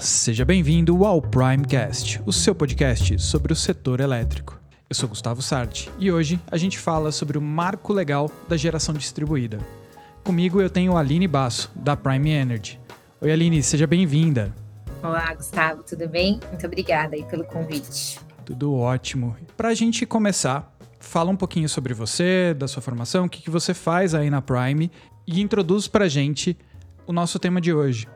seja bem-vindo ao Primecast, o seu podcast sobre o setor elétrico. Eu sou Gustavo Sarti e hoje a gente fala sobre o marco legal da geração distribuída. Comigo eu tenho a Aline Basso, da Prime Energy. Oi Aline, seja bem-vinda. Olá, Gustavo, tudo bem? Muito obrigada aí pelo convite. Tudo ótimo. Para a gente começar, fala um pouquinho sobre você, da sua formação, o que, que você faz aí na Prime e introduz para a gente o nosso tema de hoje.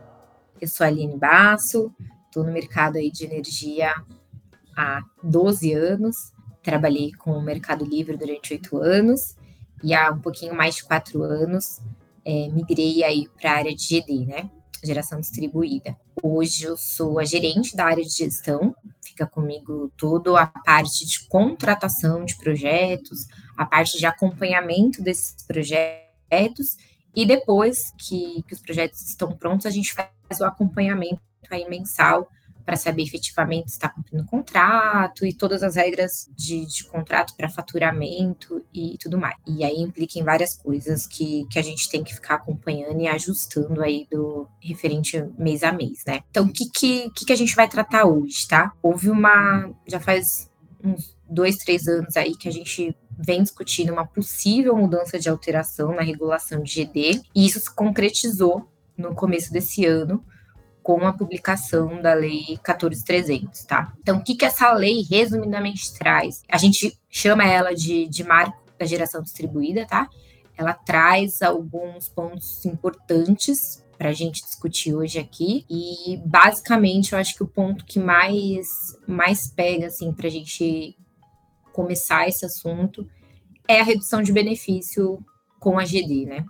Eu sou a Aline Basso, estou no mercado aí de energia há 12 anos, trabalhei com o Mercado Livre durante oito anos e há um pouquinho mais de quatro anos é, migrei aí para a área de GD, né? Geração distribuída. Hoje eu sou a gerente da área de gestão, fica comigo toda a parte de contratação de projetos, a parte de acompanhamento desses projetos e depois que, que os projetos estão prontos, a gente faz o acompanhamento aí mensal para saber efetivamente se está cumprindo o contrato e todas as regras de, de contrato para faturamento e tudo mais. E aí implica em várias coisas que, que a gente tem que ficar acompanhando e ajustando aí do referente mês a mês, né? Então, o que, que, que, que a gente vai tratar hoje, tá? Houve uma. Já faz uns dois, três anos aí que a gente vem discutindo uma possível mudança de alteração na regulação de GD, e isso se concretizou no começo desse ano com a publicação da Lei 14300, tá? Então, o que, que essa lei resumidamente traz? A gente chama ela de, de marco da geração distribuída, tá? Ela traz alguns pontos importantes para a gente discutir hoje aqui. E basicamente eu acho que o ponto que mais, mais pega assim, para a gente começar esse assunto é a redução de benefício com a GD, né?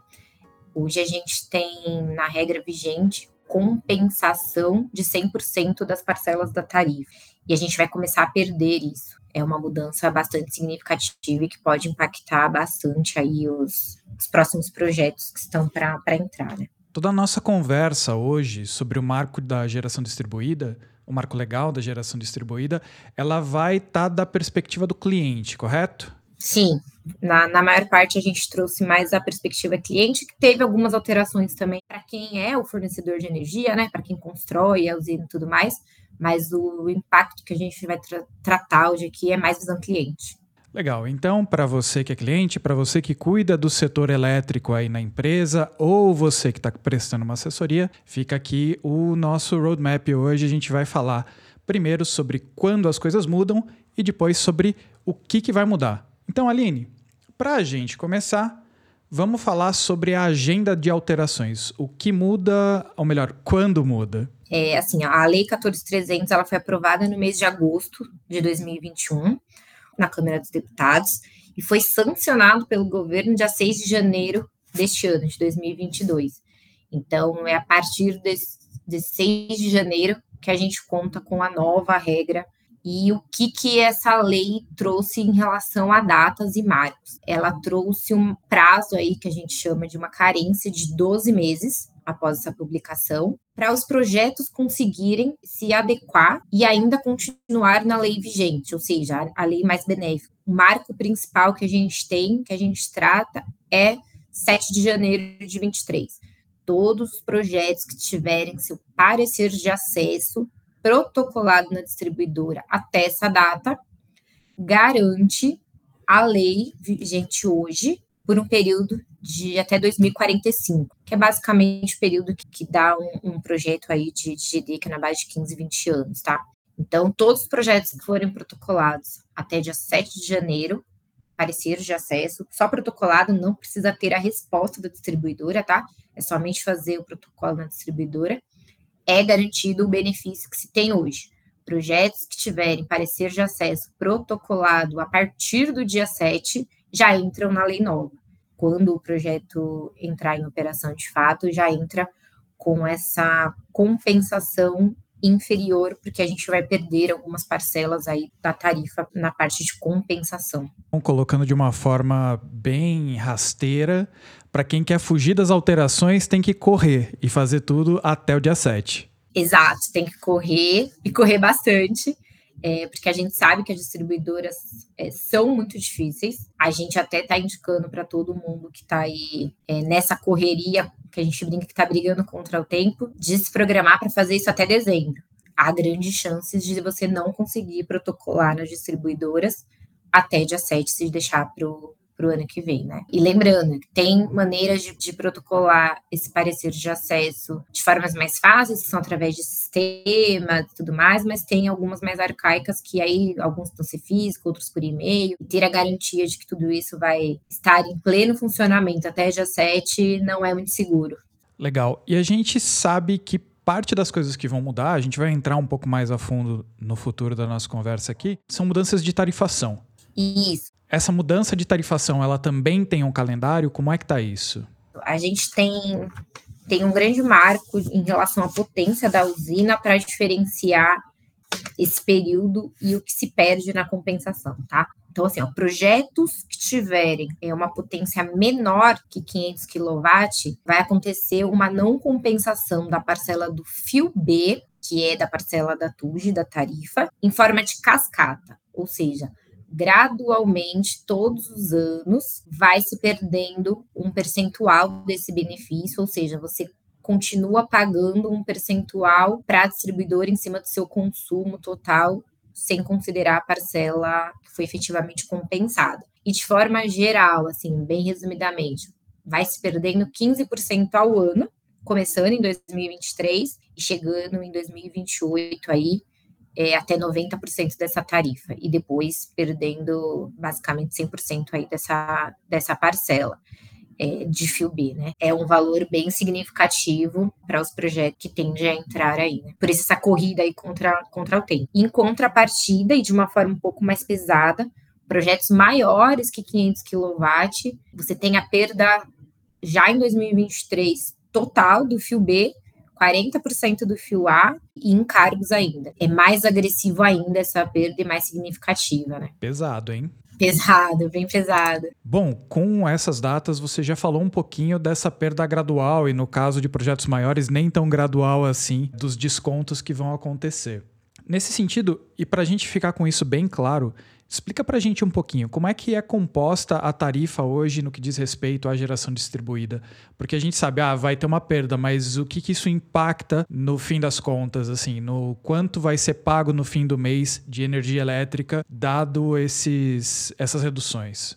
Hoje a gente tem na regra vigente compensação de 100% das parcelas da tarifa. E a gente vai começar a perder isso. É uma mudança bastante significativa e que pode impactar bastante aí os, os próximos projetos que estão para entrar, né? Toda a nossa conversa hoje sobre o marco da geração distribuída o marco legal da geração distribuída, ela vai estar tá da perspectiva do cliente, correto? Sim, na, na maior parte a gente trouxe mais a perspectiva cliente, que teve algumas alterações também para quem é o fornecedor de energia, né? Para quem constrói a usina e tudo mais, mas o impacto que a gente vai tra tratar hoje aqui é mais visão cliente. Legal. Então, para você que é cliente, para você que cuida do setor elétrico aí na empresa, ou você que está prestando uma assessoria, fica aqui o nosso roadmap hoje. A gente vai falar primeiro sobre quando as coisas mudam e depois sobre o que, que vai mudar. Então, Aline, para a gente começar, vamos falar sobre a agenda de alterações. O que muda, ou melhor, quando muda? É, assim, a Lei 14300 ela foi aprovada no mês de agosto de 2021 na Câmara dos Deputados e foi sancionado pelo governo dia 6 de janeiro deste ano, de 2022. Então, é a partir desse, desse 6 de janeiro que a gente conta com a nova regra e o que, que essa lei trouxe em relação a datas e marcos. Ela trouxe um prazo aí que a gente chama de uma carência de 12 meses após essa publicação, para os projetos conseguirem se adequar e ainda continuar na lei vigente, ou seja, a lei mais benéfica. O marco principal que a gente tem, que a gente trata, é 7 de janeiro de 23. Todos os projetos que tiverem seu parecer de acesso protocolado na distribuidora até essa data, garante a lei vigente hoje por um período de até 2045, que é basicamente o período que, que dá um, um, projeto aí de, de GD, que é na base de 15, 20 anos, tá? Então, todos os projetos que forem protocolados até dia 7 de janeiro, pareceres de acesso, só protocolado, não precisa ter a resposta da distribuidora, tá? É somente fazer o protocolo na distribuidora. É garantido o benefício que se tem hoje. Projetos que tiverem parecer de acesso protocolado a partir do dia 7 já entram na lei nova. Quando o projeto entrar em operação de fato, já entra com essa compensação inferior, porque a gente vai perder algumas parcelas aí da tarifa na parte de compensação. Colocando de uma forma bem rasteira, para quem quer fugir das alterações, tem que correr e fazer tudo até o dia 7. Exato, tem que correr e correr bastante é, porque a gente sabe que as distribuidoras é, são muito difíceis. A gente até está indicando para todo mundo que está aí é, nessa correria que a gente brinca que está brigando contra o tempo, de se programar para fazer isso até dezembro. Há grandes chances de você não conseguir protocolar nas distribuidoras até dia 7, se deixar para o para o ano que vem, né? E lembrando, tem maneiras de, de, protocolar esse parecer de acesso de formas mais fáceis, que são através de sistema e tudo mais, mas tem algumas mais arcaicas que aí alguns vão ser físico, outros por e-mail. E ter a garantia de que tudo isso vai estar em pleno funcionamento até dia 7 não é muito seguro. Legal. E a gente sabe que parte das coisas que vão mudar, a gente vai entrar um pouco mais a fundo no futuro da nossa conversa aqui, são mudanças de tarifação. Isso. Essa mudança de tarifação, ela também tem um calendário? Como é que está isso? A gente tem, tem um grande marco em relação à potência da usina para diferenciar esse período e o que se perde na compensação, tá? Então, assim, ó, projetos que tiverem é, uma potência menor que 500 kW, vai acontecer uma não compensação da parcela do fio B, que é da parcela da TUG, da tarifa, em forma de cascata. Ou seja, gradualmente, todos os anos, vai se perdendo um percentual desse benefício, ou seja, você continua pagando um percentual para a distribuidora em cima do seu consumo total, sem considerar a parcela que foi efetivamente compensada. E de forma geral, assim, bem resumidamente, vai se perdendo 15% ao ano, começando em 2023 e chegando em 2028 aí é, até 90% dessa tarifa e depois perdendo basicamente 100% aí dessa, dessa parcela. É, de fio B, né? É um valor bem significativo para os projetos que tendem a entrar aí, né? Por isso essa corrida aí contra, contra o tempo. Em contrapartida, e de uma forma um pouco mais pesada, projetos maiores que 500 kW, você tem a perda já em 2023 total do fio B 40% do fio A e encargos ainda. É mais agressivo ainda essa perda e mais significativa, né? Pesado, hein? Pesado, bem pesado. Bom, com essas datas você já falou um pouquinho dessa perda gradual e no caso de projetos maiores nem tão gradual assim dos descontos que vão acontecer. Nesse sentido, e para a gente ficar com isso bem claro, Explica para a gente um pouquinho como é que é composta a tarifa hoje no que diz respeito à geração distribuída. Porque a gente sabe, ah, vai ter uma perda, mas o que, que isso impacta no fim das contas, assim, no quanto vai ser pago no fim do mês de energia elétrica, dado esses, essas reduções?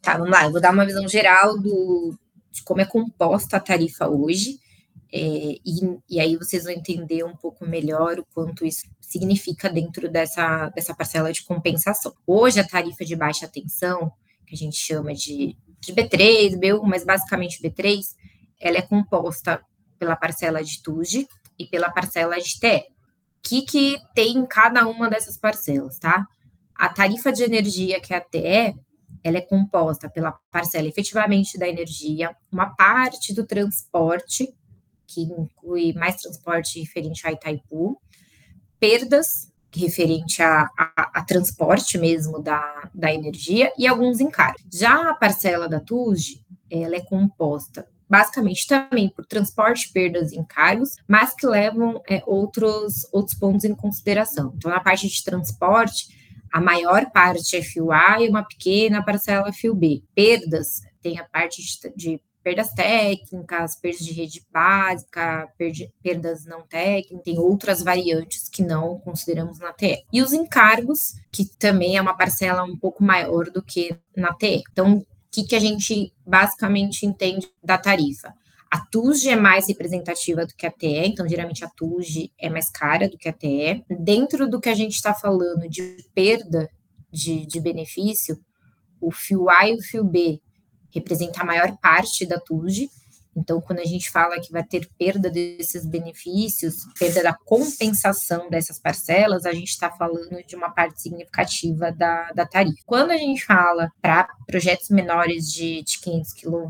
Tá, vamos lá, eu vou dar uma visão geral do, de como é composta a tarifa hoje. É, e, e, aí vocês vão entender um pouco melhor o quanto isso significa dentro dessa, dessa parcela de compensação. Hoje, a tarifa de baixa tensão, que a gente chama de, de B3, B1, mas basicamente B3, ela é composta pela parcela de TUG e pela parcela de TE. O que, que tem em cada uma dessas parcelas, tá? A tarifa de energia, que é a TE, ela é composta pela parcela efetivamente da energia, uma parte do transporte que inclui mais transporte referente a Itaipu, perdas referente a, a, a, transporte mesmo da, da energia e alguns encargos. Já a parcela da TUG, ela é composta basicamente também por transporte, perdas e encargos, mas que levam é, outros, outros pontos em consideração. Então, na parte de transporte, a maior parte é fio A e uma pequena parcela fio B. Perdas tem a parte de, de perdas técnicas, perdas de rede básica, perdas não técnicas, tem outras variantes que não consideramos na TE. E os encargos, que também é uma parcela um pouco maior do que na TE. Então, o que, que a gente basicamente entende da tarifa? A TUG é mais representativa do que a TE, então geralmente a TUG é mais cara do que a TE. Dentro do que a gente está falando de perda de, de benefício, o fio A e o fio B representa a maior parte da TUG. Então, quando a gente fala que vai ter perda desses benefícios, perda da compensação dessas parcelas, a gente está falando de uma parte significativa da, da tarifa. Quando a gente fala para projetos menores de, de 500 kW,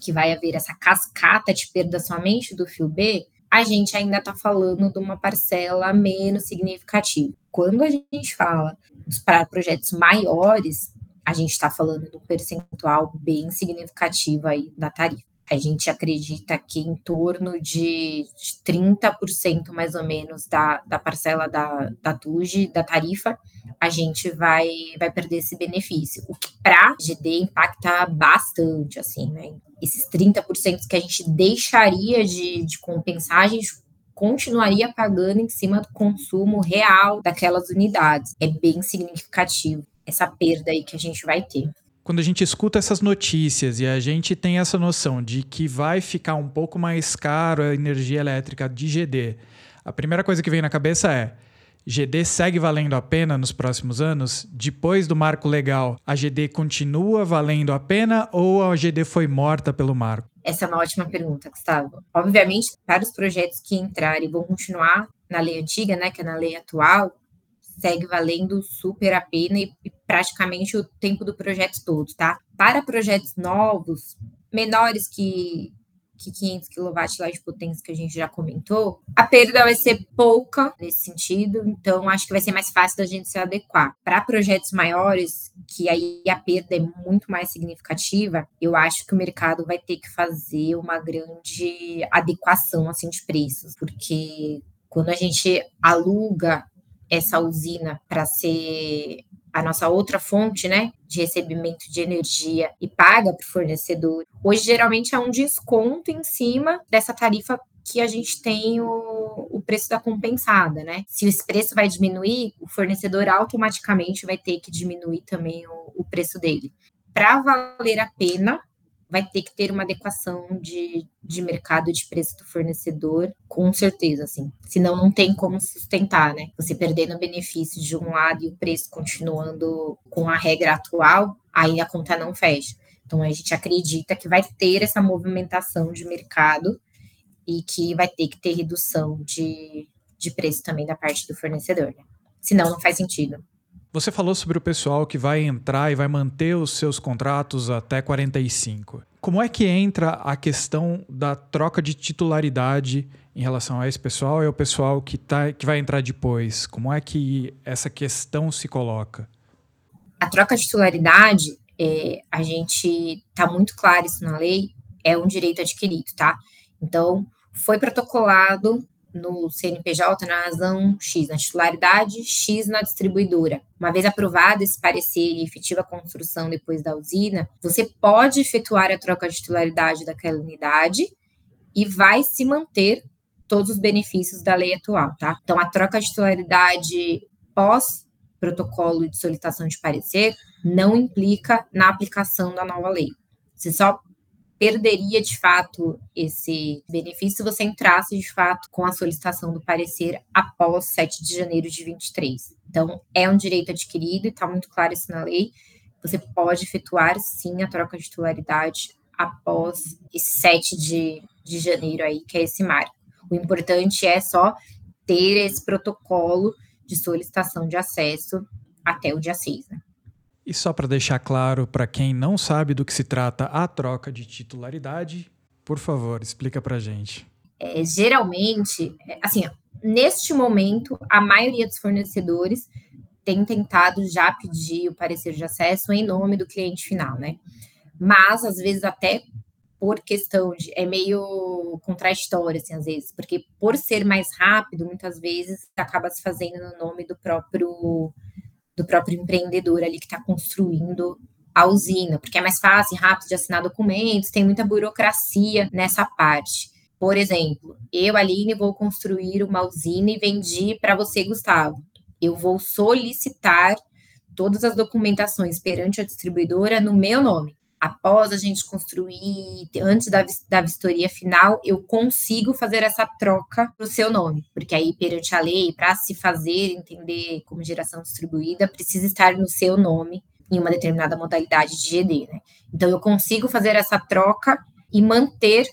que vai haver essa cascata de perda somente do fio B, a gente ainda está falando de uma parcela menos significativa. Quando a gente fala para projetos maiores, a gente está falando de um percentual bem significativo aí da tarifa. a gente acredita que em torno de 30% mais ou menos da, da parcela da, da TUG, da tarifa, a gente vai, vai perder esse benefício. O que para GD impacta bastante, assim, né? Esses 30% que a gente deixaria de, de compensar, a gente continuaria pagando em cima do consumo real daquelas unidades. É bem significativo essa perda aí que a gente vai ter quando a gente escuta essas notícias e a gente tem essa noção de que vai ficar um pouco mais caro a energia elétrica de GD, a primeira coisa que vem na cabeça é: GD segue valendo a pena nos próximos anos? Depois do marco legal, a GD continua valendo a pena ou a GD foi morta pelo marco? Essa é uma ótima pergunta, Gustavo. Obviamente, para os projetos que entrarem vão continuar na lei antiga, né, que é na lei atual, segue valendo super a pena e, praticamente o tempo do projeto todo, tá? Para projetos novos, menores que, que 500 kW de potência que a gente já comentou, a perda vai ser pouca nesse sentido, então acho que vai ser mais fácil da gente se adequar. Para projetos maiores, que aí a perda é muito mais significativa, eu acho que o mercado vai ter que fazer uma grande adequação assim de preços, porque quando a gente aluga essa usina para ser a nossa outra fonte, né, de recebimento de energia e paga para o fornecedor. Hoje geralmente é um desconto em cima dessa tarifa que a gente tem o, o preço da compensada, né? Se esse preço vai diminuir, o fornecedor automaticamente vai ter que diminuir também o, o preço dele. Para valer a pena, vai ter que ter uma adequação de, de mercado de preço do fornecedor, com certeza, assim. Senão não tem como sustentar, né? Você perdendo o benefício de um lado e o preço continuando com a regra atual, aí a conta não fecha. Então a gente acredita que vai ter essa movimentação de mercado e que vai ter que ter redução de, de preço também da parte do fornecedor, né? Senão não faz sentido. Você falou sobre o pessoal que vai entrar e vai manter os seus contratos até 45. Como é que entra a questão da troca de titularidade em relação a esse pessoal e ao pessoal que, tá, que vai entrar depois? Como é que essa questão se coloca? A troca de titularidade, é, a gente está muito claro isso na lei, é um direito adquirido, tá? Então, foi protocolado no CNPJ na razão X, na titularidade, X na distribuidora. Uma vez aprovado esse parecer e efetiva construção depois da usina, você pode efetuar a troca de titularidade daquela unidade e vai se manter todos os benefícios da lei atual, tá? Então, a troca de titularidade pós protocolo de solicitação de parecer não implica na aplicação da nova lei. Você só perderia de fato esse benefício se você entrasse de fato com a solicitação do parecer após 7 de janeiro de 23. Então, é um direito adquirido e está muito claro isso na lei. Você pode efetuar sim a troca de titularidade após esse 7 de, de janeiro aí, que é esse marco. O importante é só ter esse protocolo de solicitação de acesso até o dia 6, né? E só para deixar claro para quem não sabe do que se trata a troca de titularidade, por favor, explica para gente. É, geralmente, é, assim, neste momento, a maioria dos fornecedores tem tentado já pedir o parecer de acesso em nome do cliente final, né? Mas, às vezes, até por questão de. É meio contraditório, assim, às vezes, porque por ser mais rápido, muitas vezes acaba se fazendo no nome do próprio do próprio empreendedor ali que está construindo a usina, porque é mais fácil rápido de assinar documentos, tem muita burocracia nessa parte. Por exemplo, eu, Aline, vou construir uma usina e vendi para você, Gustavo. Eu vou solicitar todas as documentações perante a distribuidora no meu nome após a gente construir, antes da, da vistoria final, eu consigo fazer essa troca para o seu nome, porque aí, perante a lei, para se fazer entender como geração distribuída, precisa estar no seu nome em uma determinada modalidade de GD, né? Então, eu consigo fazer essa troca e manter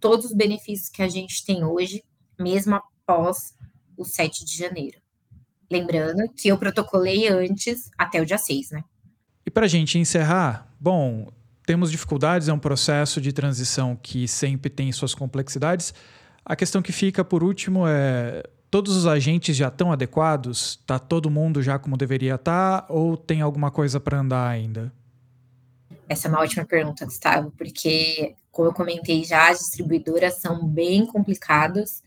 todos os benefícios que a gente tem hoje, mesmo após o 7 de janeiro. Lembrando que eu protocolei antes até o dia 6, né? E para a gente encerrar, bom, temos dificuldades, é um processo de transição que sempre tem suas complexidades. A questão que fica por último é: todos os agentes já estão adequados? Está todo mundo já como deveria estar? Tá, ou tem alguma coisa para andar ainda? Essa é uma ótima pergunta, Gustavo, porque como eu comentei já, as distribuidoras são bem complicadas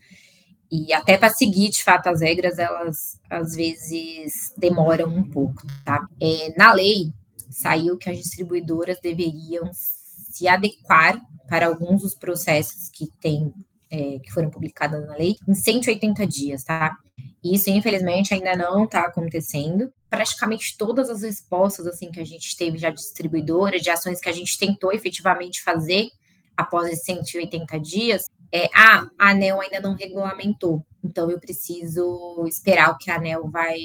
e até para seguir de fato as regras, elas às vezes demoram um pouco, tá? É, na lei saiu que as distribuidoras deveriam se adequar para alguns dos processos que tem, é, que foram publicados na lei em 180 dias, tá? Isso, infelizmente, ainda não está acontecendo. Praticamente todas as respostas assim que a gente teve já distribuidoras, de ações que a gente tentou efetivamente fazer após esses 180 dias, é, ah, a ANEL ainda não regulamentou, então eu preciso esperar o que a ANEL vai,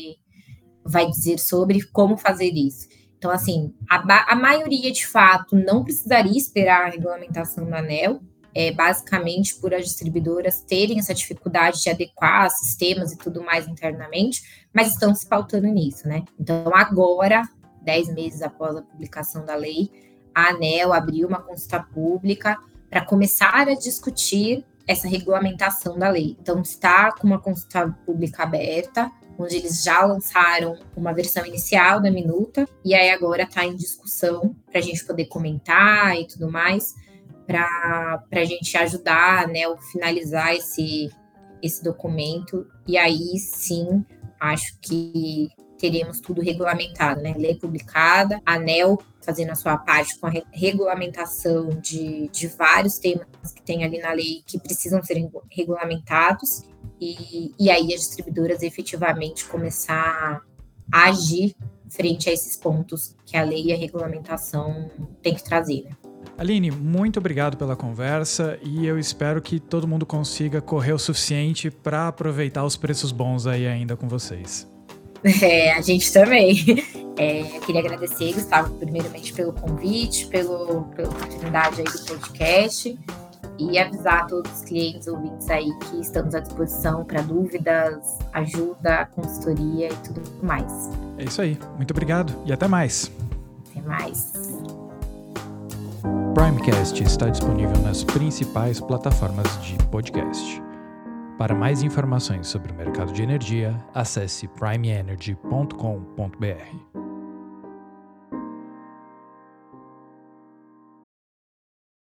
vai dizer sobre como fazer isso. Então, assim, a, a maioria de fato não precisaria esperar a regulamentação da ANEL, é, basicamente por as distribuidoras terem essa dificuldade de adequar sistemas e tudo mais internamente, mas estão se pautando nisso, né? Então, agora, dez meses após a publicação da lei, a ANEL abriu uma consulta pública para começar a discutir essa regulamentação da lei. Então, está com uma consulta pública aberta, onde eles já lançaram uma versão inicial da minuta, e aí agora está em discussão para a gente poder comentar e tudo mais, para a gente ajudar né, a finalizar esse, esse documento, e aí sim acho que teremos tudo regulamentado, né? Lei publicada, ANEL fazendo a sua parte com a regulamentação de, de vários temas que tem ali na lei que precisam ser regulamentados, e, e aí as distribuidoras efetivamente começar a agir frente a esses pontos que a lei e a regulamentação tem que trazer. Né? Aline, muito obrigado pela conversa e eu espero que todo mundo consiga correr o suficiente para aproveitar os preços bons aí ainda com vocês. É, a gente também. É, queria agradecer, Gustavo, primeiramente pelo convite, pelo, pela oportunidade aí do podcast e avisar todos os clientes ouvintes aí que estamos à disposição para dúvidas, ajuda, consultoria e tudo mais. É isso aí. Muito obrigado e até mais. Até mais. Primecast está disponível nas principais plataformas de podcast. Para mais informações sobre o mercado de energia, acesse primeenergy.com.br.